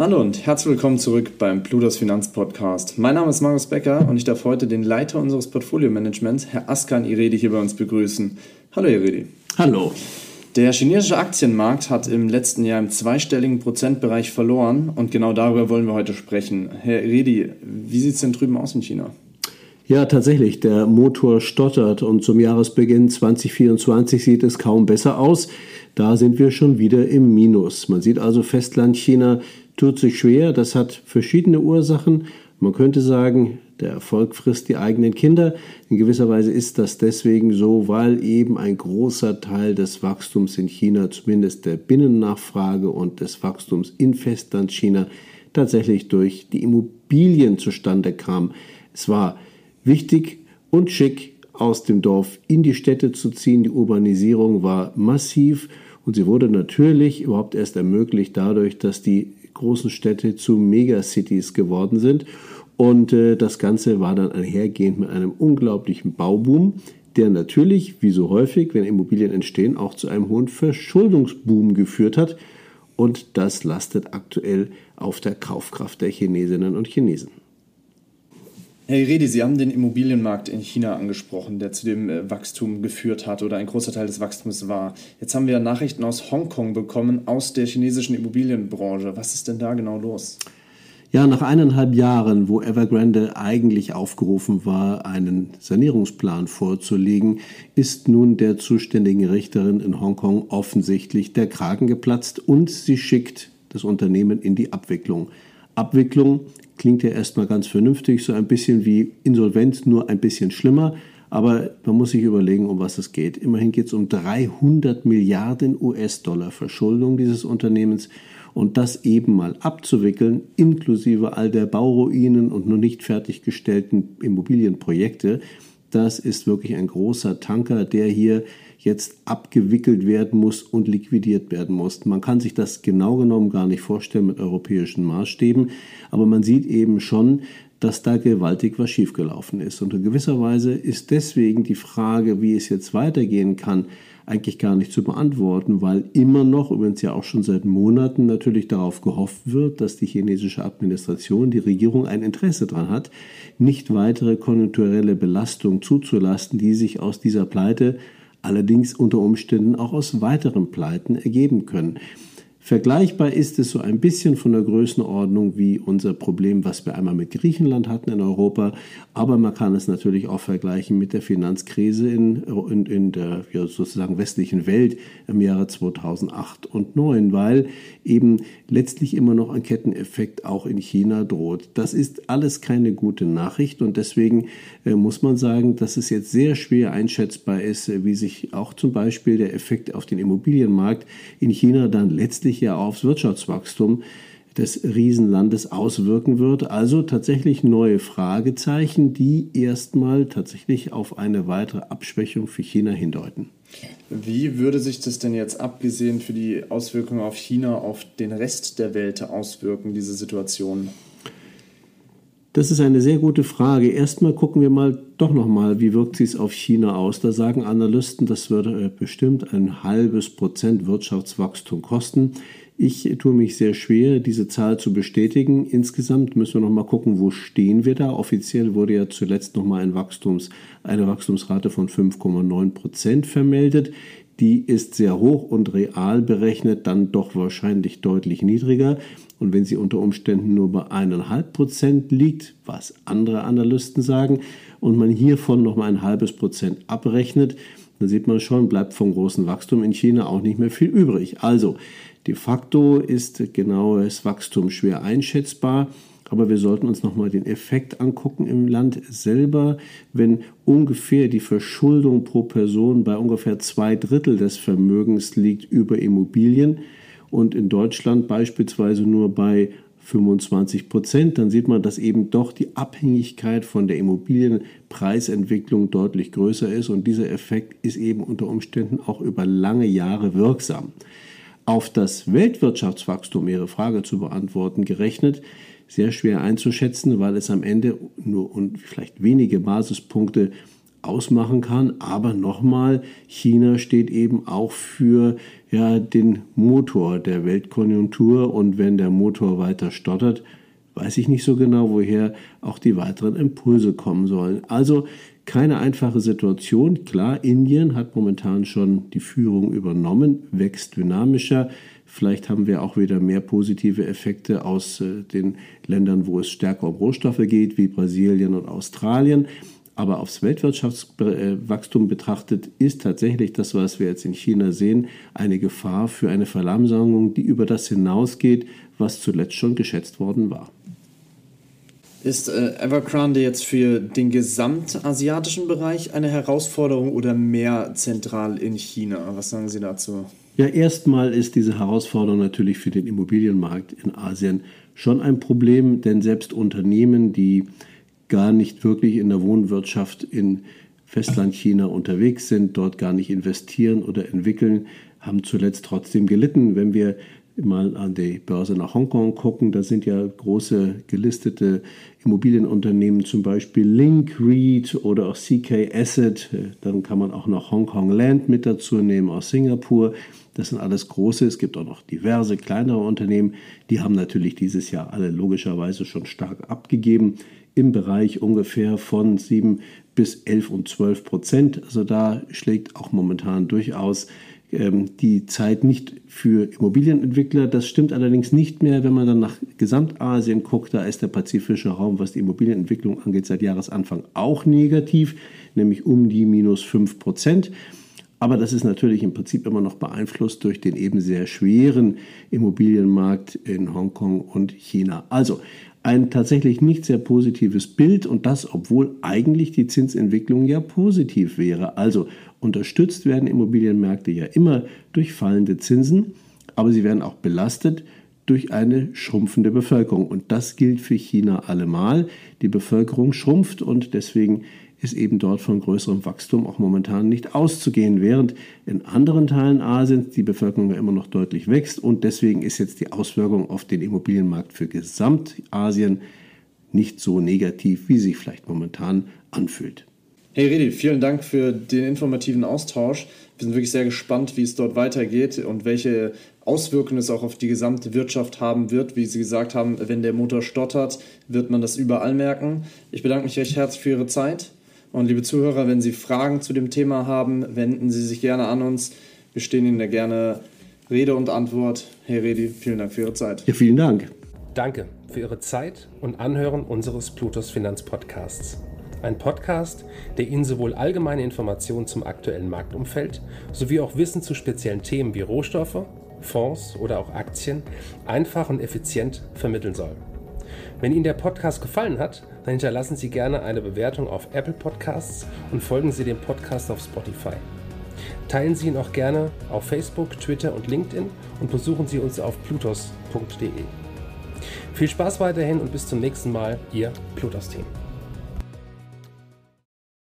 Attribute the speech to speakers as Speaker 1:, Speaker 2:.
Speaker 1: Hallo und herzlich willkommen zurück beim Plutos Finanz Podcast. Mein Name ist Markus Becker und ich darf heute den Leiter unseres Portfolio-Managements, Herr Askan Iredi, hier bei uns begrüßen. Hallo Iredi.
Speaker 2: Hallo.
Speaker 1: Der chinesische Aktienmarkt hat im letzten Jahr im zweistelligen Prozentbereich verloren und genau darüber wollen wir heute sprechen. Herr Redi, wie sieht es denn drüben aus in China?
Speaker 2: Ja, tatsächlich, der Motor stottert und zum Jahresbeginn 2024 sieht es kaum besser aus. Da sind wir schon wieder im Minus. Man sieht also, Festland China tut sich schwer. Das hat verschiedene Ursachen. Man könnte sagen, der Erfolg frisst die eigenen Kinder. In gewisser Weise ist das deswegen so, weil eben ein großer Teil des Wachstums in China, zumindest der Binnennachfrage und des Wachstums in Festland China, tatsächlich durch die Immobilien zustande kam. Es war wichtig und schick, aus dem Dorf in die Städte zu ziehen. Die Urbanisierung war massiv und sie wurde natürlich überhaupt erst ermöglicht dadurch, dass die großen Städte zu Megacities geworden sind und äh, das Ganze war dann einhergehend mit einem unglaublichen Bauboom, der natürlich, wie so häufig, wenn Immobilien entstehen, auch zu einem hohen Verschuldungsboom geführt hat. Und das lastet aktuell auf der Kaufkraft der Chinesinnen und Chinesen.
Speaker 1: Herr Redi, Sie haben den Immobilienmarkt in China angesprochen, der zu dem äh, Wachstum geführt hat oder ein großer Teil des Wachstums war. Jetzt haben wir Nachrichten aus Hongkong bekommen, aus der chinesischen Immobilienbranche. Was ist denn da genau los?
Speaker 2: Ja, nach eineinhalb Jahren, wo Evergrande eigentlich aufgerufen war, einen Sanierungsplan vorzulegen, ist nun der zuständigen Richterin in Hongkong offensichtlich der Kragen geplatzt und sie schickt das Unternehmen in die Abwicklung. Abwicklung klingt ja erstmal ganz vernünftig, so ein bisschen wie Insolvenz, nur ein bisschen schlimmer. Aber man muss sich überlegen, um was es geht. Immerhin geht es um 300 Milliarden US-Dollar Verschuldung dieses Unternehmens und das eben mal abzuwickeln, inklusive all der Bauruinen und noch nicht fertiggestellten Immobilienprojekte, das ist wirklich ein großer Tanker, der hier jetzt abgewickelt werden muss und liquidiert werden muss. Man kann sich das genau genommen gar nicht vorstellen mit europäischen Maßstäben, aber man sieht eben schon, dass da gewaltig was schiefgelaufen ist. Und in gewisser Weise ist deswegen die Frage, wie es jetzt weitergehen kann, eigentlich gar nicht zu beantworten, weil immer noch, übrigens ja auch schon seit Monaten, natürlich darauf gehofft wird, dass die chinesische Administration, die Regierung ein Interesse daran hat, nicht weitere konjunkturelle Belastung zuzulassen, die sich aus dieser Pleite allerdings unter Umständen auch aus weiteren Pleiten ergeben können. Vergleichbar ist es so ein bisschen von der Größenordnung wie unser Problem, was wir einmal mit Griechenland hatten in Europa, aber man kann es natürlich auch vergleichen mit der Finanzkrise in, in, in der ja, sozusagen westlichen Welt im Jahre 2008 und 2009, weil eben letztlich immer noch ein Ketteneffekt auch in China droht. Das ist alles keine gute Nachricht und deswegen äh, muss man sagen, dass es jetzt sehr schwer einschätzbar ist, äh, wie sich auch zum Beispiel der Effekt auf den Immobilienmarkt in China dann letztlich ja aufs Wirtschaftswachstum des Riesenlandes auswirken wird. Also tatsächlich neue Fragezeichen, die erstmal tatsächlich auf eine weitere Abschwächung für China hindeuten.
Speaker 1: Wie würde sich das denn jetzt abgesehen für die Auswirkungen auf China auf den Rest der Welt auswirken, diese Situation?
Speaker 2: Das ist eine sehr gute Frage. Erstmal gucken wir mal doch nochmal, wie wirkt sich auf China aus. Da sagen Analysten, das würde äh, bestimmt ein halbes Prozent Wirtschaftswachstum kosten. Ich tue mich sehr schwer, diese Zahl zu bestätigen. Insgesamt müssen wir nochmal gucken, wo stehen wir da. Offiziell wurde ja zuletzt nochmal ein Wachstums, eine Wachstumsrate von 5,9 Prozent vermeldet. Die ist sehr hoch und real berechnet dann doch wahrscheinlich deutlich niedriger. Und wenn sie unter Umständen nur bei 1,5 Prozent liegt, was andere Analysten sagen, und man hiervon noch mal ein halbes Prozent abrechnet, dann sieht man schon, bleibt vom großen Wachstum in China auch nicht mehr viel übrig. Also, De facto ist genaues Wachstum schwer einschätzbar. Aber wir sollten uns nochmal den Effekt angucken im Land selber. Wenn ungefähr die Verschuldung pro Person bei ungefähr zwei Drittel des Vermögens liegt über Immobilien und in Deutschland beispielsweise nur bei 25 Prozent, dann sieht man, dass eben doch die Abhängigkeit von der Immobilienpreisentwicklung deutlich größer ist und dieser Effekt ist eben unter Umständen auch über lange Jahre wirksam. Auf das Weltwirtschaftswachstum, Ihre Frage zu beantworten, gerechnet, sehr schwer einzuschätzen, weil es am Ende nur und vielleicht wenige Basispunkte ausmachen kann. Aber nochmal, China steht eben auch für ja, den Motor der Weltkonjunktur und wenn der Motor weiter stottert, weiß ich nicht so genau, woher auch die weiteren Impulse kommen sollen. Also keine einfache Situation. Klar, Indien hat momentan schon die Führung übernommen, wächst dynamischer. Vielleicht haben wir auch wieder mehr positive Effekte aus äh, den Ländern, wo es stärker um Rohstoffe geht, wie Brasilien und Australien. Aber aufs Weltwirtschaftswachstum betrachtet ist tatsächlich das, was wir jetzt in China sehen, eine Gefahr für eine Verlangsamung, die über das hinausgeht, was zuletzt schon geschätzt worden war.
Speaker 1: Ist äh, Evergrande jetzt für den gesamtasiatischen Bereich eine Herausforderung oder mehr zentral in China? Was sagen Sie dazu?
Speaker 2: Ja, erstmal ist diese Herausforderung natürlich für den Immobilienmarkt in Asien schon ein Problem, denn selbst Unternehmen, die gar nicht wirklich in der Wohnwirtschaft in Festlandchina unterwegs sind, dort gar nicht investieren oder entwickeln, haben zuletzt trotzdem gelitten. Wenn wir mal an die Börse nach Hongkong gucken, da sind ja große gelistete Immobilienunternehmen, zum Beispiel Link REIT oder auch CK Asset. Dann kann man auch noch Hongkong Land mit dazu nehmen aus Singapur. Das sind alles große. Es gibt auch noch diverse kleinere Unternehmen. Die haben natürlich dieses Jahr alle logischerweise schon stark abgegeben im Bereich ungefähr von 7 bis 11 und 12 Prozent. Also da schlägt auch momentan durchaus ähm, die Zeit nicht für Immobilienentwickler. Das stimmt allerdings nicht mehr, wenn man dann nach Gesamtasien guckt. Da ist der pazifische Raum, was die Immobilienentwicklung angeht, seit Jahresanfang auch negativ, nämlich um die minus 5 Prozent. Aber das ist natürlich im Prinzip immer noch beeinflusst durch den eben sehr schweren Immobilienmarkt in Hongkong und China. Also ein tatsächlich nicht sehr positives Bild und das, obwohl eigentlich die Zinsentwicklung ja positiv wäre. Also unterstützt werden Immobilienmärkte ja immer durch fallende Zinsen, aber sie werden auch belastet durch eine schrumpfende Bevölkerung. Und das gilt für China allemal. Die Bevölkerung schrumpft und deswegen ist eben dort von größerem Wachstum auch momentan nicht auszugehen, während in anderen Teilen Asiens die Bevölkerung ja immer noch deutlich wächst und deswegen ist jetzt die Auswirkung auf den Immobilienmarkt für Gesamtasien nicht so negativ, wie sich vielleicht momentan anfühlt.
Speaker 1: Hey Redi, vielen Dank für den informativen Austausch. Wir sind wirklich sehr gespannt, wie es dort weitergeht und welche Auswirkungen es auch auf die gesamte Wirtschaft haben wird. Wie Sie gesagt haben, wenn der Motor stottert, wird man das überall merken. Ich bedanke mich recht herzlich für Ihre Zeit und liebe Zuhörer, wenn Sie Fragen zu dem Thema haben, wenden Sie sich gerne an uns. Wir stehen Ihnen da gerne Rede und Antwort. Herr Redi, vielen Dank für Ihre Zeit.
Speaker 2: Ja, vielen Dank.
Speaker 3: Danke für Ihre Zeit und Anhören unseres Plutos Finanzpodcasts. Ein Podcast, der Ihnen sowohl allgemeine Informationen zum aktuellen Marktumfeld sowie auch Wissen zu speziellen Themen wie Rohstoffe, Fonds oder auch Aktien einfach und effizient vermitteln soll. Wenn Ihnen der Podcast gefallen hat, dann hinterlassen Sie gerne eine Bewertung auf Apple Podcasts und folgen Sie dem Podcast auf Spotify. Teilen Sie ihn auch gerne auf Facebook, Twitter und LinkedIn und besuchen Sie uns auf plutos.de. Viel Spaß weiterhin und bis zum nächsten Mal, Ihr Plutos-Team.